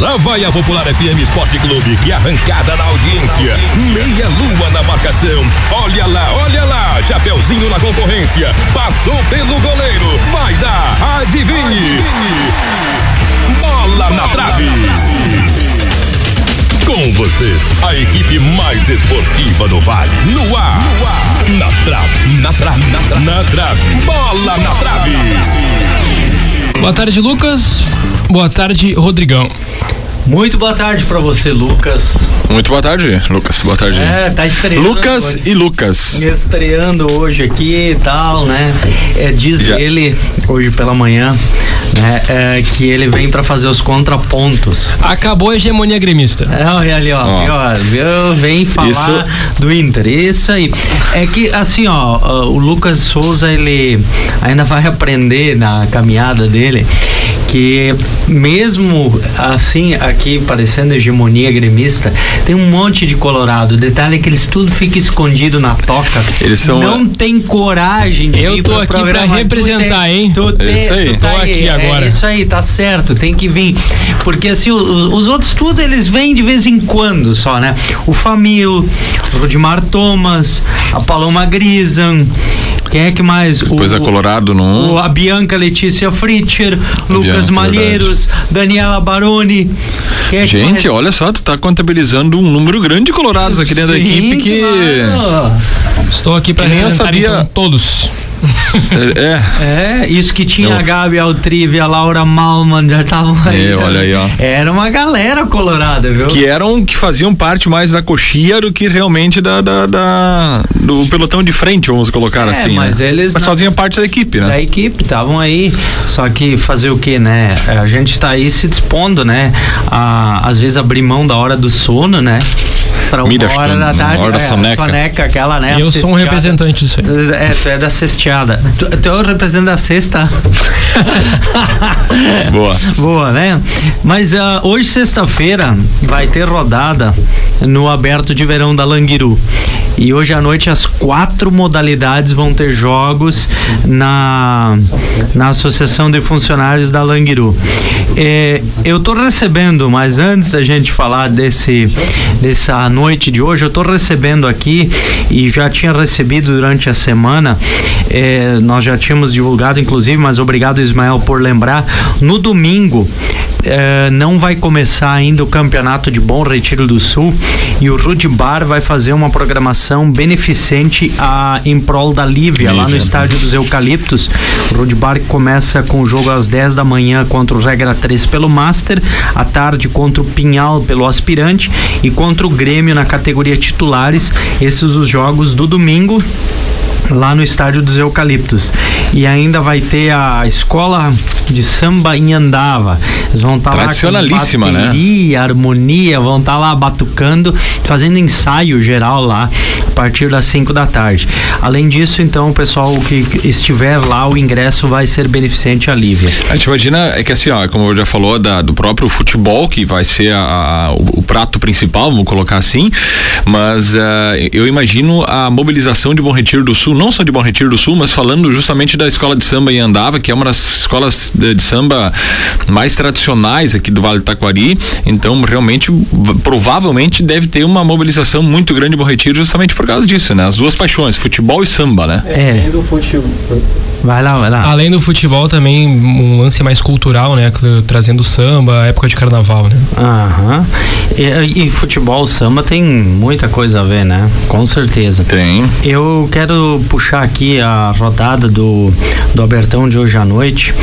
Lá vai a Popular FM Esporte Clube, que arrancada na audiência. Meia lua na marcação. Olha lá, olha lá. Chapeuzinho na concorrência. Passou pelo goleiro. Vai dar. Adivinhe. Bola na trave. Com vocês, a equipe mais esportiva do Vale. No ar. No ar. Na trave. Na trave. Na trave. Bola na trave. Boa tarde, Lucas. Boa tarde, Rodrigão. Muito boa tarde para você, Lucas. Muito boa tarde, Lucas. Boa tarde. É, tá estreando. Lucas hoje. e Lucas. Estreando hoje aqui e tal, né? É, diz Já. ele, hoje pela manhã, né? é, que ele vem para fazer os contrapontos. Acabou a hegemonia gremista. É, olha ali, ó, Ó. viu, ó, viu? vem falar Isso- do Inter. Isso aí. É que, assim, ó, ó, o Lucas Souza, ele ainda vai aprender na caminhada dele que mesmo assim, aqui parecendo hegemonia gremista, tem um monte de colorado. O detalhe é que eles tudo fica escondido na toca. Eles são- Não tem coragem de Eu vir tô pro aqui pra programa. Tu representar, tem- hein? Tu tem, Isso aí. tu tá Tô aqui é agora. isso aí, tá certo, tem que vir. Porque assim, os, os outros tudo eles vêm de vez em quando só, né? O Famil, o Rudimar Thomas, a Paloma Grisan, quem é que mais? Depois o, a Colorado no o- a Bianca Letícia Fritcher, Lucas Bianca, Malheiros, Daniela Baroni. Quem é Gente, mais? olha só, tu tá contabilizando um número grande de colorados aqui dentro da Sim, equipe que. claro. Estou aqui para nem sabia. então, todos. É, É, isso que tinha Não. a Gabi Altrive a Laura Malman já estavam aí. É, olha aí, ó. Era uma galera colorada, viu? que eram que faziam parte mais da coxia do que realmente da, da- da- do pelotão de frente, vamos colocar É, assim. mas né? eles mas faziam parte da equipe, né? da equipe, estavam aí. Só que fazer o que, né? A gente tá aí se dispondo, né? A, às vezes abrir mão da hora do sono, né? Pra uma Middleston, hora da tarde. hora da é, soneca. soneca, aquela, né? eu sou um representante disso aí. É, tu é da cesteada. Tu, tu é o representante da cesta. Boa. Boa, né? Mas ah, hoje, sexta-feira, vai ter rodada no Aberto de Verão da Languiru. E hoje à noite as quatro modalidades vão ter jogos na, na Associação de Funcionários da Languiru. É, eu tô recebendo, mas antes da gente falar desse dessa noite de hoje, eu tô recebendo aqui e já tinha recebido durante a semana. é, nós já tínhamos divulgado, inclusive, mas obrigado Ismael por lembrar. No domingo é, não vai começar ainda o campeonato de Bom Retiro do Sul e o Rude Bar vai fazer uma programação beneficente a, em prol da Lívia, lá no Lívia. estádio dos Eucaliptos. O Rude Bar começa com o jogo às 10 da manhã contra o Regra 3 pelo Master, à tarde contra o Pinhal pelo Aspirante e contra o Grêmio na categoria titulares. Esses os jogos do domingo lá no estádio dos Eucaliptos. E ainda vai ter a escola de samba em Andava. Eles vão estar lá com Tradicionalíssima, né? bateria, harmonia, vão estar lá batucando, fazendo ensaio geral lá a partir das 5 da tarde. Além disso, então, o pessoal que estiver lá, o ingresso vai ser beneficente à Lívia. A gente imagina, é que assim, ó, como já falou, da, do próprio futebol, que vai ser a- a- o, o prato principal, vamos colocar assim, mas ah, eu imagino a mobilização de Bom Retiro do Sul, não só de Bom Retiro do Sul, mas falando justamente da escola de samba em Andava, que é uma das escolas de, de samba mais tradicionais aqui do Vale do Taquari, então realmente, provavelmente deve ter uma mobilização muito grande em Bom Retiro justamente por causa disso, né? As duas paixões, futebol e samba, né? É. Vai lá, vai lá. Além do futebol, também um lance mais cultural, né? Trazendo samba, época de carnaval, né? Aham. E, e futebol, samba tem muita coisa a ver, né? Com certeza. Tem. Eu quero puxar aqui a rodada do, do Abertão de hoje à noite,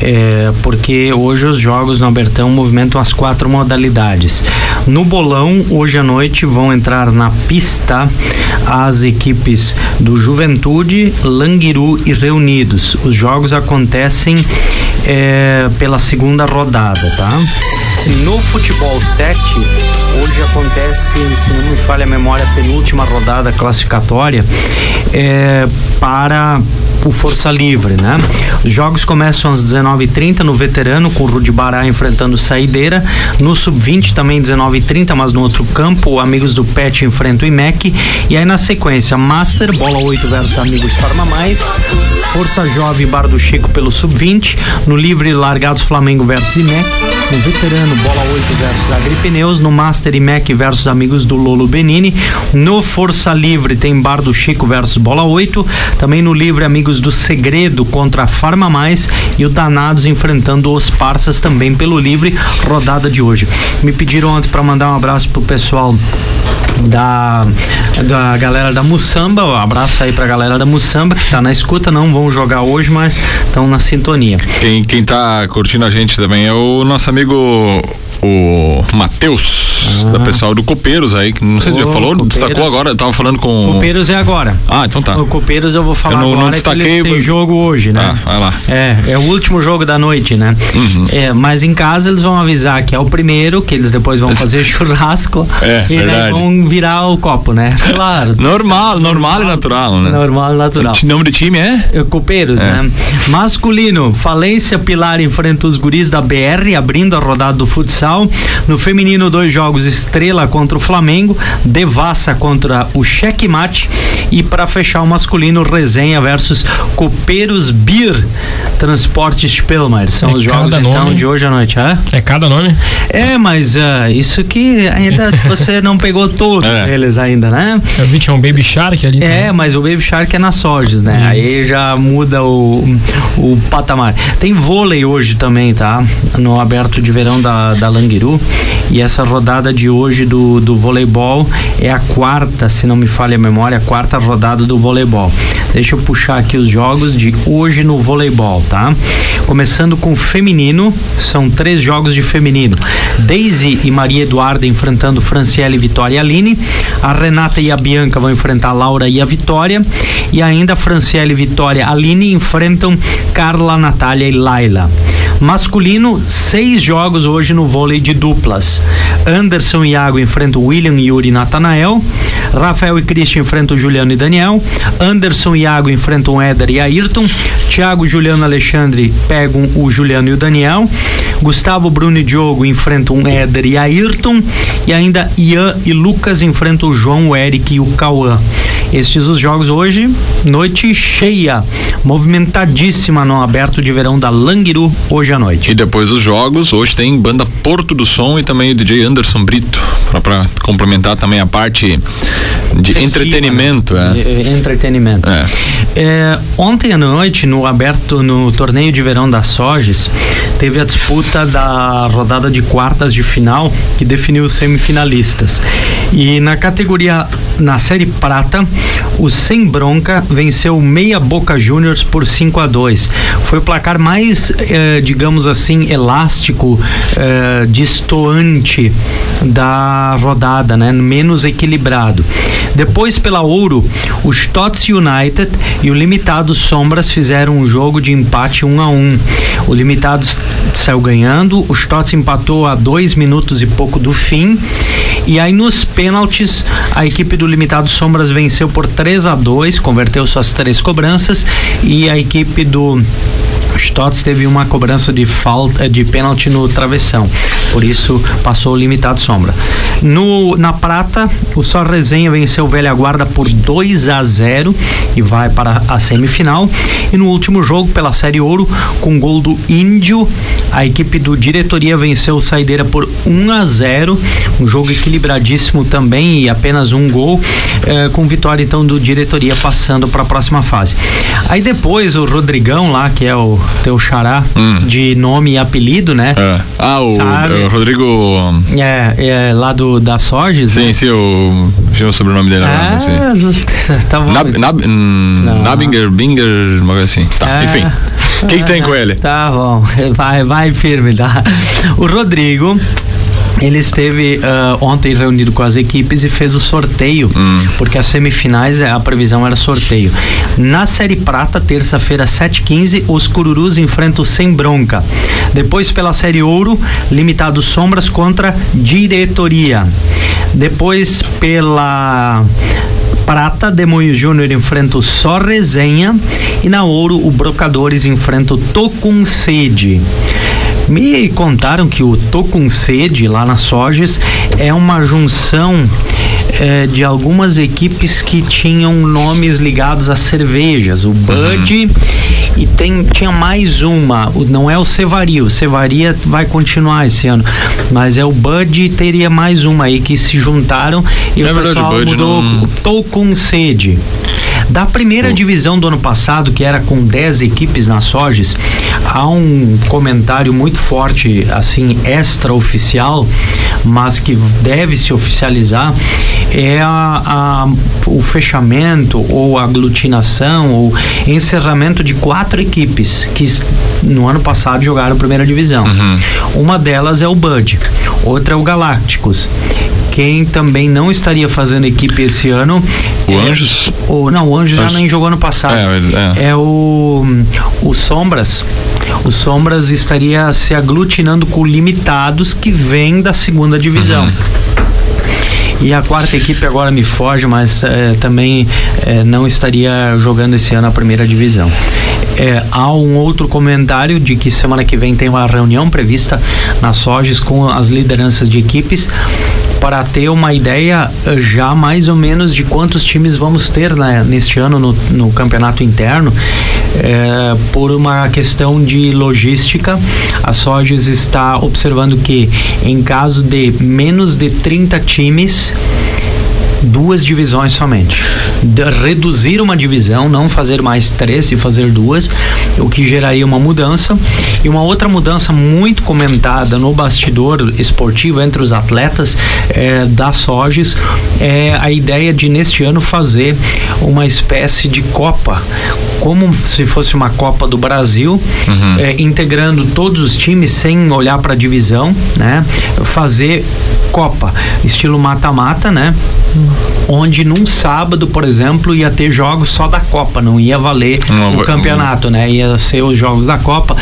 é, porque hoje os jogos no Abertão movimentam as quatro modalidades. No bolão, hoje à noite, vão entrar na pista as equipes do Juventude, Languiru e Reunidos. Os jogos acontecem é, pela segunda rodada, tá? No futebol 7, hoje acontece, se não me falha a memória, a penúltima rodada classificatória é, para o Força Livre, né? Os jogos começam às 19h30 no veterano, com o Rudi Bará enfrentando Saideira. No Sub-20 também 19h30, mas no outro campo, Amigos do Pet enfrentam o IMEC. E aí na sequência, Master, Bola 8 versus Amigos Farma Mais. Força Jovem Bar do Chico pelo Sub-20. No Livre, Largados Flamengo versus IMEC. No Veterano, Bola 8 versus Agripneus. No Master, IMEC versus Amigos do Lolo Benini. No Força Livre, tem Bar do Chico versus Bola 8. Também no Livre, Amigos do Segredo contra a Farma Mais. E o Danados enfrentando os Parças também pelo Livre. Rodada de hoje. Me pediram ontem para mandar um abraço pro pessoal da, da galera da Mussamba. Um abraço aí pra galera da Mussamba que tá na escuta, não vão jogar hoje, mas estão na sintonia. Quem, quem tá curtindo a gente também é o nosso amigo o Matheus, ah. da pessoal do Copeiros aí, que não sei se já falou, Copeiros. destacou agora, eu tava falando com. Copeiros é agora. Ah, então tá. O Copeiros eu vou falar eu não, agora, não destaquei, que eles jogo hoje, né? Ah, vai lá. É, é o último jogo da noite, né? Uhum. É, mas em casa eles vão avisar que é o primeiro, que eles depois vão fazer churrasco é, e verdade. vão virar o copo, né? Claro. normal, normal e natural, né? Normal e natural. O nome do time é? é Copeiros, é. né? Masculino, Falência Pilar enfrenta os guris da BR, abrindo a rodada do futsal. No feminino, dois jogos: Estrela contra o Flamengo, Devassa contra o Checkmate. E para fechar o masculino, Resenha versus Copeiros Beer Transportes Spelmar. São é os jogos então de hoje à noite, é? É cada nome? É, mas uh, isso que ainda você não pegou todos é. eles ainda, né? Eu vi tinha um Baby Shark ali. É, mas o Baby Shark é na Soges, né? Isso. Aí já muda o, o patamar. Tem vôlei hoje também, tá? No aberto de verão da, da Languiru. E essa rodada de hoje do, do voleibol é a quarta, se não me falha a memória, a quarta rodada do voleibol. Deixa eu puxar aqui os jogos de hoje no voleibol, tá? Começando com o feminino, são três jogos de feminino. Daisy e Maria Eduarda enfrentando Franciele, Vitória e Aline. A Renata e a Bianca vão enfrentar a Laura e a Vitória. E ainda Franciele, Vitória e Aline enfrentam Carla, Natália e Laila. Masculino, seis jogos hoje no vôlei de duplas. Anderson e Iago enfrentam William, Yuri e Natanael. Rafael e Cristian enfrentam Juliano e Daniel. Anderson e Iago enfrentam Éder e Ayrton. Thiago, Juliano e Alexandre pegam o Juliano e o Daniel. Gustavo, Bruno e Diogo enfrentam Éder e Ayrton. E ainda Ian e Lucas enfrentam o João, o Eric e o Cauã. Estes os jogos hoje, noite cheia, movimentadíssima no aberto de verão da Languiru hoje à noite. E depois dos jogos, hoje tem banda Porto do Som e também o DJ Anderson Brito, para complementar também a parte de Festiva, entretenimento. Né? É. Entretenimento. É. É, ontem à noite, no aberto, no torneio de verão da Soges, teve a disputa da rodada de quartas de final que definiu os semifinalistas. E na categoria, na série prata, o Sem Bronca venceu Meia Boca Juniors por 5 a 2 Foi o placar mais, eh, digamos assim, elástico, eh, distoante da rodada, né? Menos equilibrado. Depois, pela Ouro, o Stotts United e o Limitado Sombras fizeram um jogo de empate 1 um a 1 um. O Limitado saiu ganhando, o Stotts empatou a dois minutos e pouco do fim. E aí nos pênaltis, a equipe do Limitado Sombras venceu por 3 a 2 converteu suas três cobranças e a equipe do Stotts teve uma cobrança de falta de pênalti no travessão, por isso passou o limitado sombra. No na prata, o Só Resenha venceu o Velha Guarda por 2 a 0 e vai para a semifinal. E no último jogo pela Série Ouro, com gol do Índio, a equipe do Diretoria venceu o Saideira por 1 a 0, um jogo equilibradíssimo também e apenas um gol, eh, com vitória então do Diretoria passando para a próxima fase. Aí depois o Rodrigão lá, que é o teu xará hum. de nome e apelido, né? É. Ah, o, o, Rodrigo. É, é, lá do da Sorges. Sim, né? sim, o. Deixa eu o sobrenome dele agora. Ah, assim. tá bom. Nab, Nab, hum, Nabinger, Binger, uma coisa assim. Tá, é. enfim. O que, que tem com ele? Tá bom, vai, vai firme, tá? O Rodrigo ele esteve uh, ontem reunido com as equipes e fez o sorteio, hum. porque as semifinais a previsão era sorteio. Na Série Prata, terça-feira, 7h15, os Cururus enfrentam sem bronca. Depois, pela Série Ouro, limitado Sombras contra Diretoria. Depois, pela prata, Demoinho Júnior enfrenta o Só Resenha e na ouro o Brocadores enfrenta o Tocum Sede. Me contaram que o Tô com Sede lá na Soges é uma junção é, de algumas equipes que tinham nomes ligados a cervejas. O Bud uhum. e tem, tinha mais uma, não é o Cevaria, o Cevaria vai continuar esse ano, mas é o Bud e teria mais uma aí que se juntaram e é o verdade, pessoal o mudou. Não... Tô com sede. Da primeira divisão do ano passado, que era com 10 equipes na Soges, há um comentário muito forte, assim, extra-oficial, mas que deve se oficializar, é a, a, o fechamento ou aglutinação ou encerramento de quatro equipes que no ano passado jogaram primeira divisão. Uhum. Uma delas é o Bud, outra é o Galácticos quem também não estaria fazendo equipe esse ano. O é, Anjos? O, não, o Anjos já nem jogou no passado. É, é. é o, o Sombras. O Sombras estaria se aglutinando com limitados que vem da segunda divisão. Uhum. E a quarta equipe agora me foge, mas é, também é, não estaria jogando esse ano a primeira divisão. É, há um outro comentário de que semana que vem tem uma reunião prevista na Soges com as lideranças de equipes para ter uma ideia eh, já mais ou menos de quantos times vamos ter né, neste ano no, no campeonato interno. É, por uma questão de logística, a Soges está observando que em caso de menos de 30 times, duas divisões somente. De reduzir uma divisão, não fazer mais três e fazer duas, o que geraria uma mudança. E uma outra mudança muito comentada no bastidor esportivo entre os atletas é, da Soges é a ideia de neste ano fazer uma espécie de Copa, como se fosse uma Copa do Brasil, uhum. é, integrando todos os times sem olhar para a divisão, né? Fazer Copa, estilo mata-mata, né? Onde num sábado, por exemplo, ia ter jogos só da Copa, não ia valer não, o campeonato, né? Ia ser os jogos da Copa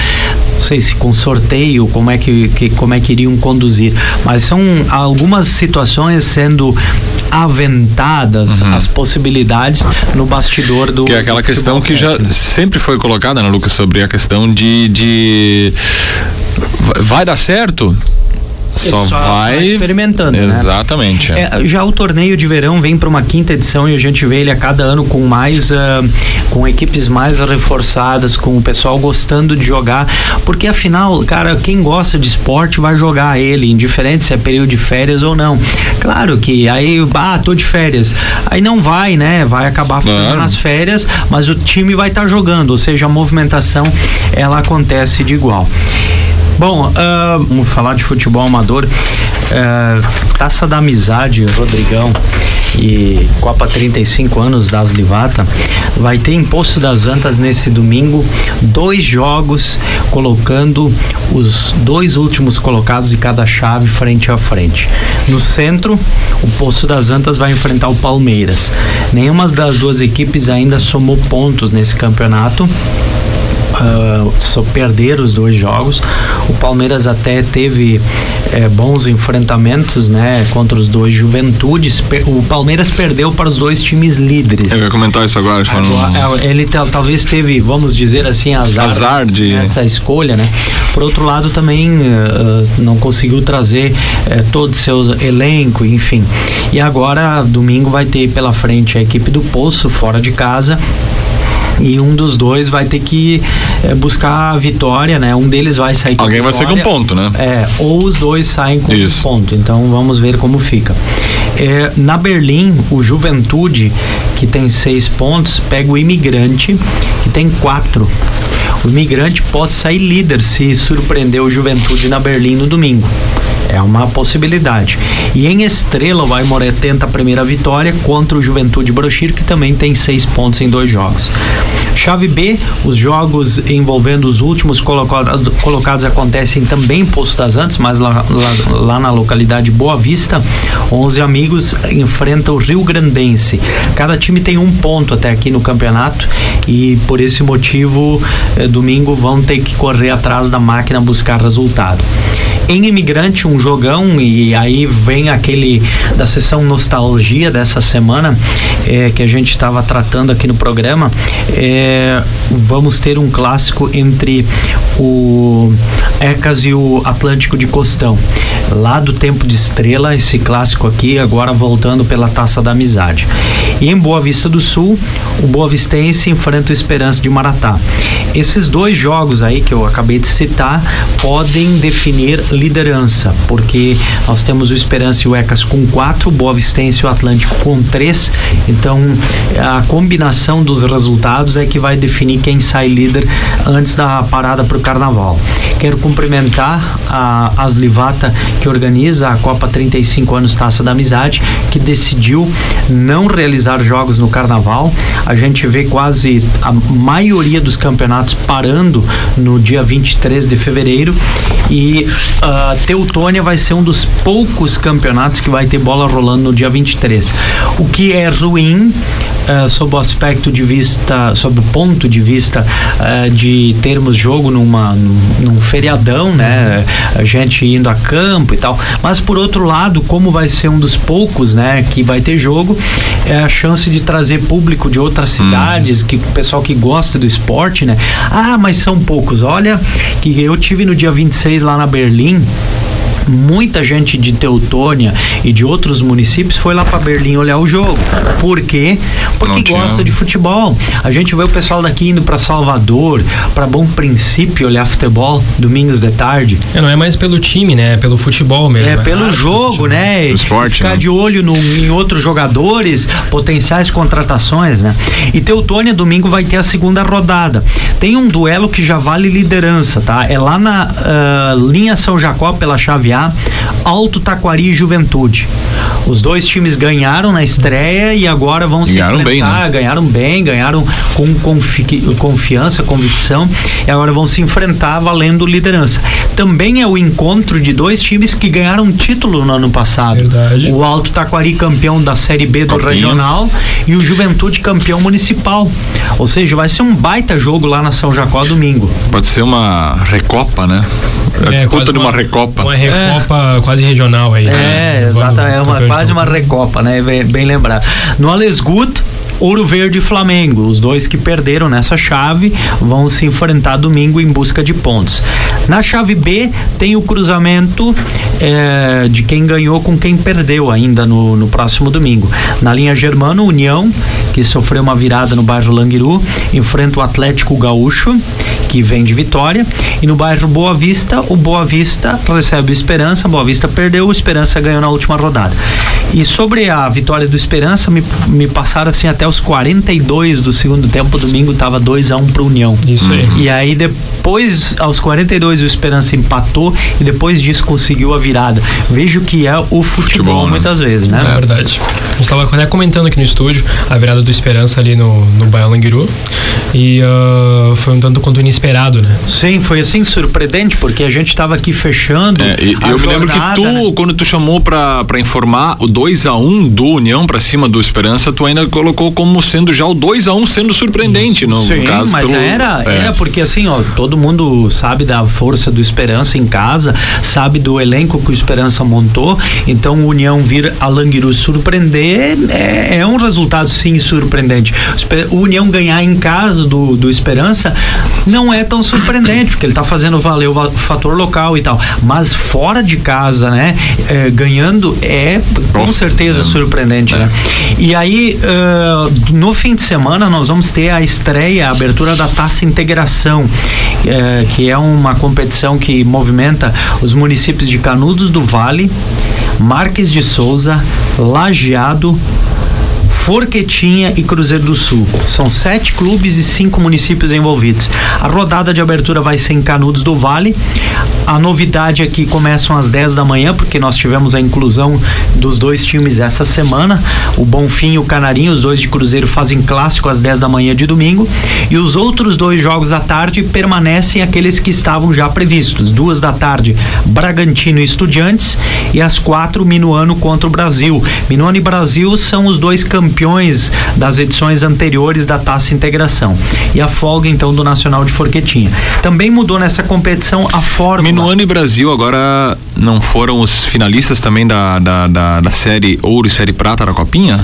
não sei se com sorteio, como é que, que, como é que iriam conduzir, mas são algumas situações sendo aventadas uhum. as possibilidades no bastidor do que é aquela questão que já sempre foi colocada, né, Lucas, sobre a questão de, de vai dar certo só, só vai experimentando. Né? Exatamente. Né? É, já o torneio de verão vem para uma quinta edição e a gente vê ele a cada ano com mais, uh, com equipes mais reforçadas, com o pessoal gostando de jogar, porque afinal, cara, quem gosta de esporte vai jogar ele, indiferente se é período de férias ou não. Claro que aí, ah, tô de férias, aí não vai, né? Vai acabar ficando nas férias, mas o time vai estar tá jogando, ou seja, a movimentação ela acontece de igual. Bom, uh, vamos falar de futebol amador. Uh, Taça da Amizade, Rodrigão e Copa 35 anos das Livata, vai ter em Poço das Antas nesse domingo dois jogos colocando os dois últimos colocados de cada chave frente a frente. No centro, o Poço das Antas vai enfrentar o Palmeiras. Nenhuma das duas equipes ainda somou pontos nesse campeonato uh, só perder os dois jogos. O Palmeiras até teve é, bons enfrentamentos, né, contra os dois Juventudes. O Palmeiras perdeu para os dois times líderes. Eu ia comentar isso agora. agora é, ele talvez teve, vamos dizer assim, azar, azar de essa escolha, né? Por outro lado, também uh, não conseguiu trazer uh, todo o seu elenco, enfim. E agora, domingo, vai ter pela frente a equipe do Poço, fora de casa e um dos dois vai ter que é, buscar a vitória, né? Um deles vai sair com Alguém vai sair com ponto, né? É, ou os dois saem com Isso. ponto. Então vamos ver como fica. É, na Berlim, o Juventude, que tem seis pontos, pega o Imigrante, que tem quatro. O Imigrante pode sair líder se surpreender o Juventude na Berlim no domingo. É uma possibilidade. E em Estrela, o Aimoré tenta a primeira vitória contra o Juventude Brochir, que também tem seis pontos em dois jogos. Chave B, os jogos envolvendo os últimos colocados, colocados acontecem também em Poço das Antes, mas lá, lá, lá, na localidade Boa Vista, 11 amigos enfrentam o Rio Grandense. Cada time tem um ponto até aqui no campeonato e por esse motivo, eh, domingo vão ter que correr atrás da máquina buscar resultado. Em Imigrante, um jogão e aí vem aquele da sessão nostalgia dessa semana é, que a gente estava tratando aqui no programa. É, vamos ter um clássico entre o Ecas e o Atlântico de Costão. Lá do tempo de estrela, esse clássico aqui, agora voltando pela taça da amizade. E em Boa Vista do Sul, o Boa Vistense enfrenta o Esperança de Maratá. Esses dois jogos aí que eu acabei de citar podem definir liderança, porque nós temos o Esperança e o Ecas com quatro, Boa Vistense e o Atlântico com três. Então, a combinação dos resultados é que vai definir quem sai líder antes da parada para o carnaval. Quero cumprimentar a Aslivata, que organiza a Copa 35 anos Taça da Amizade, que decidiu não realizar jogos no carnaval. A gente vê quase a maioria dos campeonatos parando no dia 23 de fevereiro e uh, Teutônia vai ser um dos poucos campeonatos que vai ter bola rolando no dia 23. O que é ruim uh, sob o aspecto de vista, sob o ponto de vista uh, de termos jogo numa, num, feriadão, né? A gente indo a campo e tal. Mas por outro lado, como vai ser um dos poucos, né, que vai ter jogo, é a chance de trazer público de outras hum. cidades, que pessoal que gosta do esporte, né? Ah, mas são poucos. Olha, que eu tive no dia 26 lá na Berlim muita gente de Teutônia e de outros municípios foi lá para Berlim olhar o jogo. Por quê? Porque Não gosta tinha. de futebol. A gente vê o pessoal daqui indo para Salvador, para Bom Princípio olhar futebol domingos de tarde. É, não é mais pelo time, né? É pelo futebol mesmo. É, é pelo jogo, né? esporte, Ficar né? de olho no, em outros jogadores, potenciais contratações, né? E Teutônia domingo vai ter a segunda rodada. Tem um duelo que já vale liderança, tá? É lá na uh, linha São Jacó pela chave A, Alto Taquari e Juventude. Os dois times ganharam na estreia e agora vão ganharam se enfrentar. Bem, né? Ganharam bem, ganharam com confi confiança, convicção e agora vão se enfrentar valendo liderança. Também é o encontro de dois times que ganharam título no ano passado. Verdade. O Alto Taquari campeão da Série B do Copinho. Regional e o Juventude campeão municipal. Ou seja, vai ser um baita jogo lá na São Jacó domingo. Pode ser uma recopa, né? A é, disputa de uma, uma, recopa. Uma recopa é. Quase regional aí. Né? É, exatamente. É uma, quase uma recopa, né? Bem, bem lembrado. No Alesgut, Ouro Verde e Flamengo. Os dois que perderam nessa chave vão se enfrentar domingo em busca de pontos. Na chave B tem o cruzamento é, de quem ganhou com quem perdeu ainda no, no próximo domingo. Na linha Germano, União, que sofreu uma virada no bairro Languiru, enfrenta o Atlético Gaúcho, que vem de vitória. E no bairro Boa Vista, o Boa Vista recebe o Esperança, Boa Vista perdeu, o Esperança ganhou na última rodada. E sobre a vitória do Esperança, me, me passaram assim até os 42 do segundo tempo, domingo estava 2 a 1 um pro União. Isso aí. E aí depois, aos 42, o Esperança empatou e depois disso conseguiu a virada. Vejo que é o futebol, futebol né? muitas vezes, né? É verdade. A gente estava até comentando aqui no estúdio a virada do Esperança ali no, no Baio Languiru. E uh, foi um tanto quanto inesperado, né? Sim, foi assim surpreendente, porque a gente estava aqui fechando. É, eu jornada, me lembro que tu, né? quando tu chamou pra, pra informar o 2 a 1 um do União pra cima do Esperança, tu ainda colocou como sendo já o 2 a 1 um sendo surpreendente no, Sim, no caso. Mas pelo, era, é. era porque assim, ó, todo mundo sabe da força do Esperança em casa, sabe do elenco que o Esperança montou, então o União vir a Languiru surpreender é, é um resultado sim surpreendente. O União ganhar em casa do, do Esperança não é tão surpreendente, porque ele está fazendo valer o fator local e tal. Mas fora de casa, né? É, ganhando é com certeza é. surpreendente, né? E aí, uh, no fim de semana, nós vamos ter a estreia, a abertura da Taça Integração, é, que é uma competição que movimenta os municípios de Canudos do Vale, Marques de Souza, Lajeado, Forquetinha e Cruzeiro do Sul. São sete clubes e cinco municípios envolvidos. A rodada de abertura vai ser em Canudos do Vale. A novidade é que começam às 10 da manhã, porque nós tivemos a inclusão dos dois times essa semana. O Bonfim e o Canarinho, os dois de Cruzeiro, fazem clássico às 10 da manhã de domingo. E os outros dois jogos da tarde permanecem aqueles que estavam já previstos. Duas da tarde, Bragantino e Estudiantes. E às quatro, Minuano contra o Brasil. Minuano e Brasil são os dois campeões campeões das edições anteriores da Taça Integração. E a folga, então, do Nacional de Forquetinha. Também mudou nessa competição a fórmula. Minuano e Brasil agora não foram os finalistas também da, da, da, da série Ouro e série Prata da Copinha?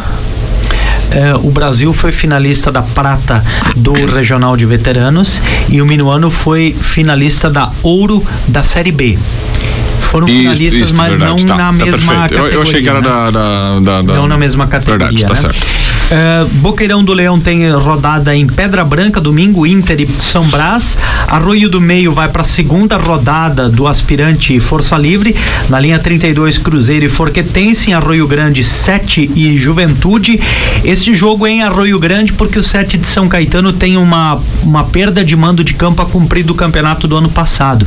É, o Brasil foi finalista da prata do Regional de Veteranos e o Minuano foi finalista da Ouro da Série B foram isso, finalistas, isso, mas verdade. não tá, na tá mesma perfeito. categoria. Eu, eu, achei que era né? da, da, da, Não na mesma categoria. Verdade, tá né? certo. Uh, Boqueirão do Leão tem rodada em Pedra Branca, domingo, Inter e São Brás. Arroio do Meio vai para a segunda rodada do aspirante Força Livre. Na linha 32, Cruzeiro e Forquetense. Em Arroio Grande, 7 e Juventude. Este jogo é em Arroio Grande porque o 7 de São Caetano tem uma, uma perda de mando de campo a cumprir do campeonato do ano passado.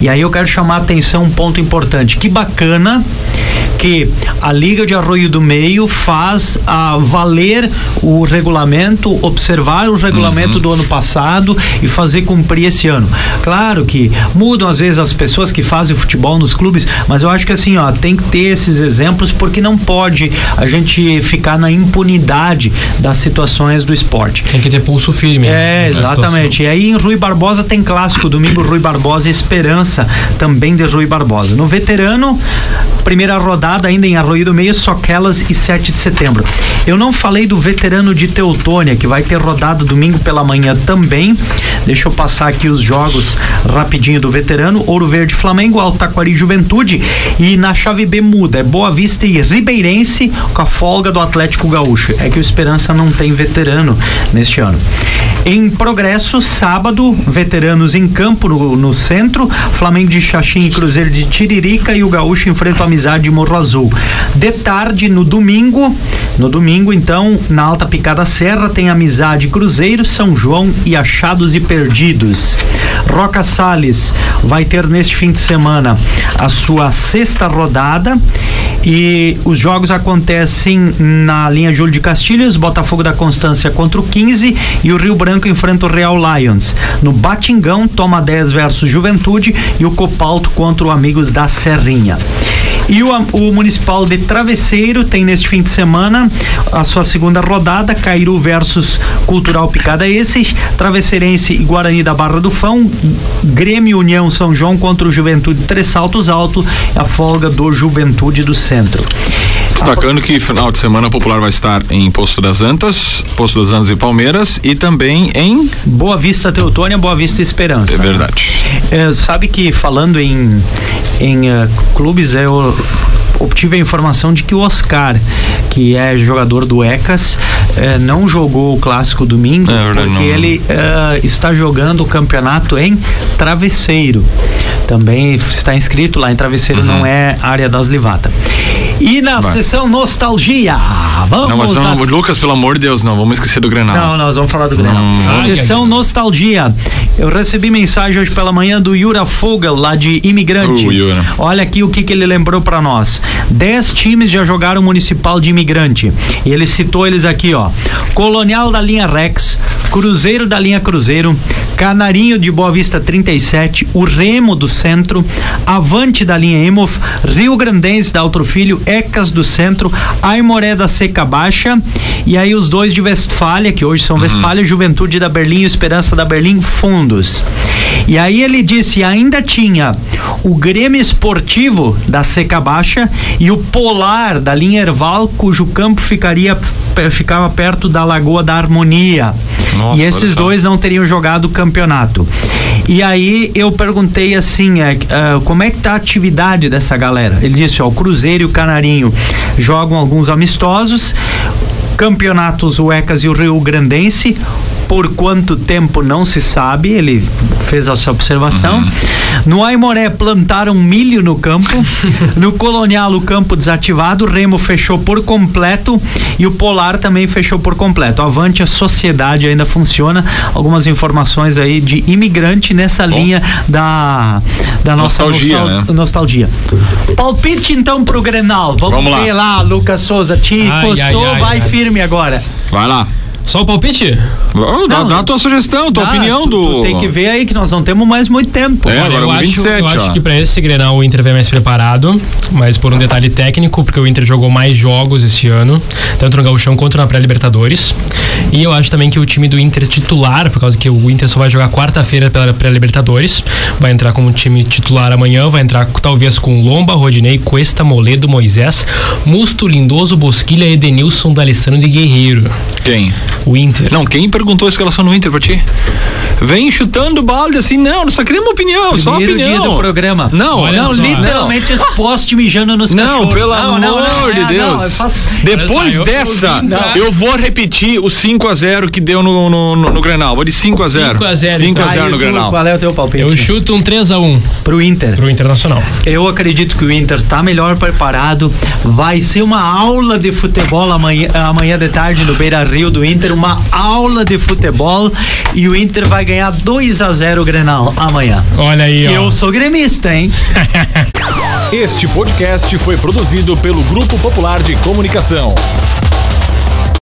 E aí eu quero chamar a atenção um ponto importante. Que bacana que a Liga de Arroio do Meio faz a valer o regulamento, observar o regulamento uhum. do ano passado e fazer cumprir esse ano. Claro que mudam às vezes as pessoas que fazem futebol nos clubes, mas eu acho que assim, ó, tem que ter esses exemplos porque não pode a gente ficar na impunidade das situações do esporte. Tem que ter pulso firme. É, exatamente. E aí em Rui Barbosa tem clássico, domingo Rui Barbosa e Esperança também de Rui Barbosa. No veterano, primeira rodada ainda em Arroio do Meio, Soquelas e 7 de setembro. Eu não falei do veterano de Teutônia, que vai ter rodada domingo pela manhã também. Deixa eu passar aqui os jogos rapidinho do veterano. Ouro Verde Flamengo, Altaquari Juventude e na chave B muda, é Boa Vista e Ribeirense com a folga do Atlético Gaúcho. É que o Esperança não tem veterano neste ano. Em progresso, sábado, veteranos em campo no, no centro, Flamengo de Xaxim e Cruzeiro de Tiririca e o Gaúcho enfrentam a Amizade de Morro Azul. De tarde, no domingo, no domingo, então, na Alta Picada Serra, tem Amizade Cruzeiro, São João e Achados e Perdidos. Roca Sales vai ter neste fim de semana a sua sexta rodada e os jogos acontecem na linha Júlio de Castilhos, Botafogo da Constância contra o 15 e o Rio Branco enfrenta o Real Lions. No Batingão, Toma 10 versus Juventude e o Copalto contra o Amigos da Serrinha. E o, o Municipal de Travesseiro tem neste fim de semana a sua segunda rodada, Cairu versus Cultural Picada Esses, Travesseirense e Guarani da Barra do Fão, Grêmio União São João contra o Juventude Três Saltos Alto, a folga do Juventude do Centro. Destacando que final de semana popular vai estar em Posto das Antas, Posto das Antas e Palmeiras e também em Boa Vista Teutônia, Boa Vista Esperança. É verdade. É, sabe que falando em, em uh, clubes, eu obtive a informação de que o Oscar, que é jogador do ECAS, eh, não jogou o clássico domingo é, porque não. ele eh, está jogando o campeonato em Travesseiro. Também está inscrito lá em Travesseiro, uhum. não é área das Livata. E na Vai. sessão nostalgia, vamos. Não, mas não, Lucas, pelo amor de Deus, não, vamos esquecer do Grenal. Não, nós vamos falar do Grenal. Hum. Sessão nostalgia. Eu recebi mensagem hoje pela manhã do Yura Fogel, lá de Imigrante. Uh, Olha aqui o que, que ele lembrou para nós. Dez times já jogaram Municipal de Imigrante. E ele citou eles aqui, ó. Colonial da linha Rex, Cruzeiro da linha Cruzeiro, Canarinho de Boa Vista 37, o Remo do Centro, Avante da linha Emof, Rio Grandense da Outro Filho, Ecas do Centro, Aimoré da Seca Baixa e aí os dois de Westfália, que hoje são uhum. Westfália, Juventude da Berlim e Esperança da Berlim, fundos. E aí ele disse, ainda tinha o Grêmio Esportivo da Seca Baixa e o Polar da linha Erval, cujo campo ficaria ficava perto da Lagoa da Harmonia. Nossa, e esses dois não teriam jogado o campeonato. E aí eu perguntei assim, é, uh, como é que tá a atividade dessa galera? Ele disse, ó, o Cruzeiro e o Canarinho jogam alguns amistosos, campeonatos o Ecas e o Rio Grandense, por quanto tempo não se sabe, ele fez essa observação. Uhum. No Aimoré plantaram milho no campo, no Colonial o campo desativado, o Remo fechou por completo e o Polar também fechou por completo. Avante a sociedade ainda funciona. Algumas informações aí de imigrante nessa Bom. linha da da nossa nostalgia, nostal né? nostalgia. Palpite então pro Grenal. Vamos, Vamos ver lá. lá, Lucas Souza. Te coçou, vai ai, firme agora. Vai lá. Só o palpite? Oh, dá, Não, dá a tua sugestão, tua Dá, opinião tu- do. tu tem que ver aí que nós não temos mais muito tempo. É, Olha, agora eu o acho, 27, eu acho que pra esse Grenal o Inter vem mais preparado, mas por um detalhe técnico, porque o Inter jogou mais jogos esse ano, tanto no Gauchão quanto na pré-Libertadores. E eu acho também que o time do Inter titular, por causa que o Inter só vai jogar quarta-feira pela pré-Libertadores, vai entrar como time titular amanhã, vai entrar talvez com Lomba, Rodinei, Cuesta, Moledo, Moisés, Musto, Lindoso, Bosquilha, Edenilson, D'Alessandro e Guerreiro. Quem? O Inter. Não, quem perguntou a escalação no Inter pra ti? Vem chutando balde assim, não, só queria uma opinião, só Primeiro opinião. dia do programa. Não, Olha Não, só. literalmente os poste mijando nos Não, cachorros. pelo Não, amor não, não, de é, Deus. não, eu faço- Depois só, eu- dessa, eu pra- eu vou repetir o 5x0 que deu no, no, no, no Grenal. Vou de 5x0. 5 a 0, 5 a então. 0 Aí, no tu, Grenal. Qual é o teu palpite? Eu chuto um 3x1 Pro Inter. pro Internacional. Eu acredito que o Inter tá melhor preparado. Vai ser uma aula de futebol amanhã, amanhã de tarde no Beira Rio do Inter. Uma aula de futebol. E o Inter vai ganhar 2 a 0 o Grenal amanhã. Olha aí, ó. Eu sou gremista, hein? Este podcast foi produzido pelo Grupo Popular de Comunicação.